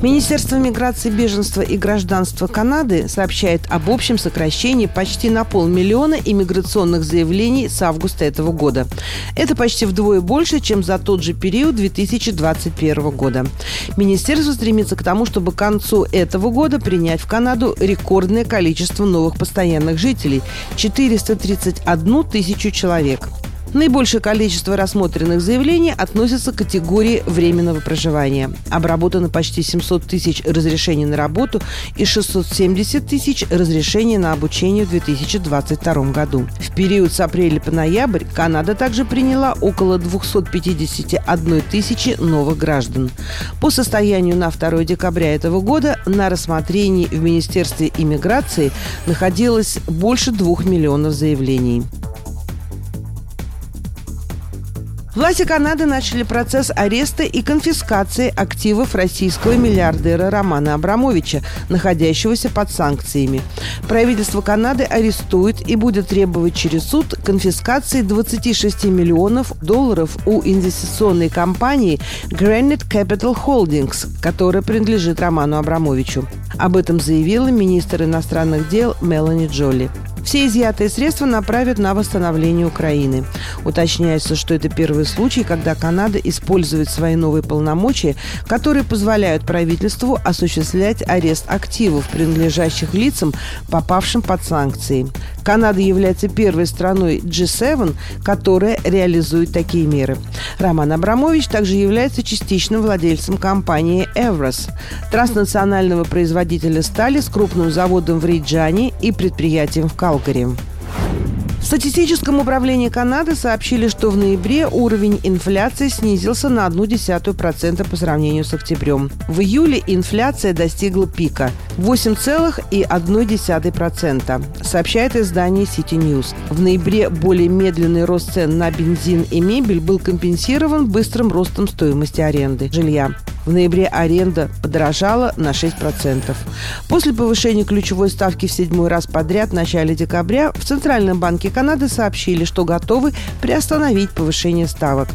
Министерство миграции, беженства и гражданства Канады сообщает об общем сокращении почти на полмиллиона иммиграционных заявлений с августа этого года. Это почти вдвое больше, чем за тот же период 2021 года. Министерство стремится к тому, чтобы к концу этого года принять в Канаду рекордное количество новых постоянных жителей – 431 тысячу человек. Наибольшее количество рассмотренных заявлений относится к категории временного проживания. Обработано почти 700 тысяч разрешений на работу и 670 тысяч разрешений на обучение в 2022 году. В период с апреля по ноябрь Канада также приняла около 251 тысячи новых граждан. По состоянию на 2 декабря этого года на рассмотрении в Министерстве иммиграции находилось больше двух миллионов заявлений. Власти Канады начали процесс ареста и конфискации активов российского миллиардера Романа Абрамовича, находящегося под санкциями. Правительство Канады арестует и будет требовать через суд конфискации 26 миллионов долларов у инвестиционной компании Granite Capital Holdings, которая принадлежит Роману Абрамовичу. Об этом заявила министр иностранных дел Мелани Джоли. Все изъятые средства направят на восстановление Украины. Уточняется, что это первый случай, когда Канада использует свои новые полномочия, которые позволяют правительству осуществлять арест активов, принадлежащих лицам, попавшим под санкции. Канада является первой страной G7, которая реализует такие меры. Роман Абрамович также является частичным владельцем компании «Эврос» – транснационального производителя стали с крупным заводом в Риджане и предприятием в Калгари. Статистическом управлении Канады сообщили, что в ноябре уровень инфляции снизился на 0,1% по сравнению с октябрем. В июле инфляция достигла пика – 8,1%, сообщает издание City News. В ноябре более медленный рост цен на бензин и мебель был компенсирован быстрым ростом стоимости аренды жилья. В ноябре аренда подорожала на 6%. После повышения ключевой ставки в седьмой раз подряд в начале декабря в Центральном банке Канады сообщили, что готовы приостановить повышение ставок.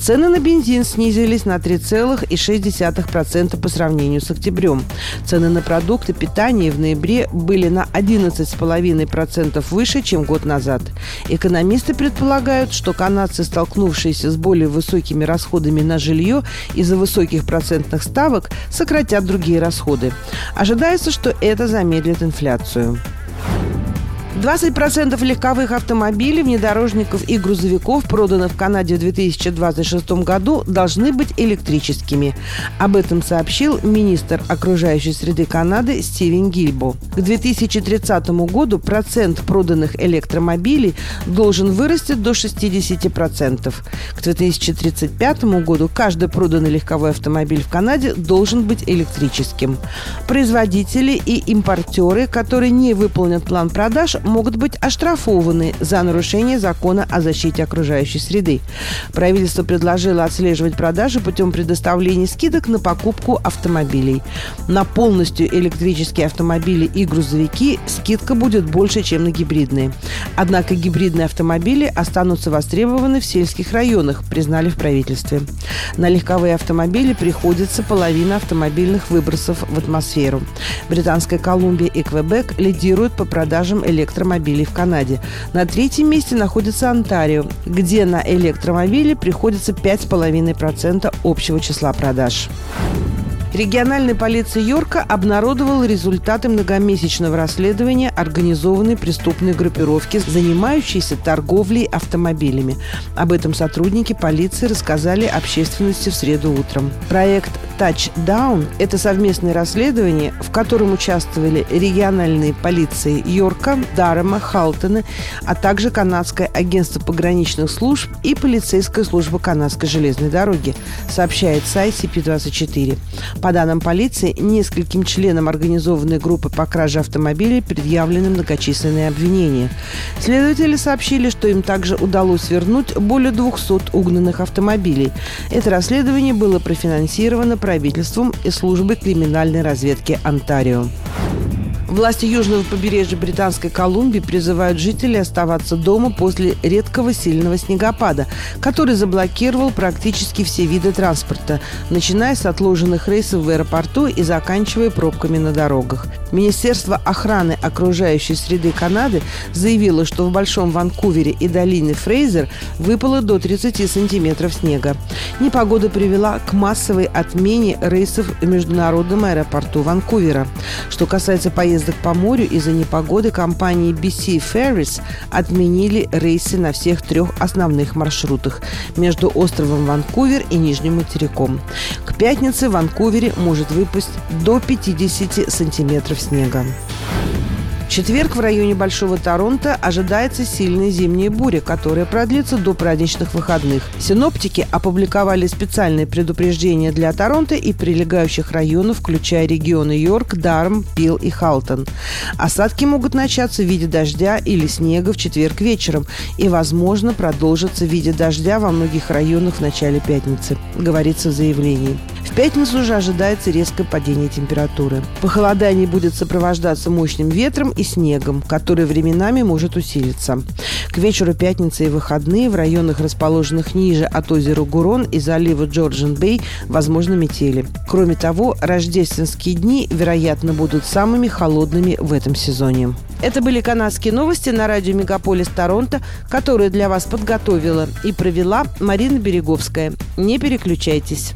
Цены на бензин снизились на 3,6% по сравнению с октябрем. Цены на продукты питания в ноябре были на 11,5% выше, чем год назад. Экономисты предполагают, что канадцы, столкнувшиеся с более высокими расходами на жилье из-за высоких процентов процентных ставок сократят другие расходы. Ожидается, что это замедлит инфляцию. 20% легковых автомобилей, внедорожников и грузовиков, проданных в Канаде в 2026 году, должны быть электрическими. Об этом сообщил министр окружающей среды Канады Стивен Гильбо. К 2030 году процент проданных электромобилей должен вырасти до 60%. К 2035 году каждый проданный легковой автомобиль в Канаде должен быть электрическим. Производители и импортеры, которые не выполнят план продаж, могут быть оштрафованы за нарушение закона о защите окружающей среды. Правительство предложило отслеживать продажи путем предоставления скидок на покупку автомобилей. На полностью электрические автомобили и грузовики скидка будет больше, чем на гибридные. Однако гибридные автомобили останутся востребованы в сельских районах, признали в правительстве. На легковые автомобили приходится половина автомобильных выбросов в атмосферу. Британская Колумбия и Квебек лидируют по продажам электромобилей электромобилей в Канаде. На третьем месте находится Онтарио, где на электромобили приходится 5,5% общего числа продаж. Региональная полиция Йорка обнародовала результаты многомесячного расследования организованной преступной группировки, занимающейся торговлей автомобилями. Об этом сотрудники полиции рассказали общественности в среду утром. Проект Touchdown – это совместное расследование, в котором участвовали региональные полиции Йорка, Даррема, Халтона, а также канадское агентство пограничных служб и полицейская служба канадской железной дороги, сообщает сайт CP24. По данным полиции, нескольким членам организованной группы по краже автомобилей предъявлены многочисленные обвинения. Следователи сообщили, что им также удалось вернуть более 200 угнанных автомобилей. Это расследование было профинансировано правительством и службой криминальной разведки Онтарио. Власти южного побережья Британской Колумбии призывают жителей оставаться дома после редкого сильного снегопада, который заблокировал практически все виды транспорта, начиная с отложенных рейсов в аэропорту и заканчивая пробками на дорогах. Министерство охраны окружающей среды Канады заявило, что в Большом Ванкувере и долине Фрейзер выпало до 30 сантиметров снега. Непогода привела к массовой отмене рейсов в международном аэропорту Ванкувера. Что касается поездок по морю, из-за непогоды компании BC Ferries отменили рейсы на всех трех основных маршрутах между островом Ванкувер и Нижним материком. К пятнице в Ванкувере может выпасть до 50 сантиметров снега четверг в районе Большого Торонто ожидается сильная зимняя буря, которая продлится до праздничных выходных. Синоптики опубликовали специальные предупреждения для Торонто и прилегающих районов, включая регионы Йорк, Дарм, Пил и Халтон. Осадки могут начаться в виде дождя или снега в четверг вечером и, возможно, продолжиться в виде дождя во многих районах в начале пятницы, говорится в заявлении. В пятницу уже ожидается резкое падение температуры. Похолодание будет сопровождаться мощным ветром и снегом, который временами может усилиться. К вечеру пятницы и выходные в районах, расположенных ниже от озера Гурон и залива Джорджин-Бэй, возможно метели. Кроме того, рождественские дни, вероятно, будут самыми холодными в этом сезоне. Это были канадские новости на радио «Мегаполис Торонто», которые для вас подготовила и провела Марина Береговская. Не переключайтесь.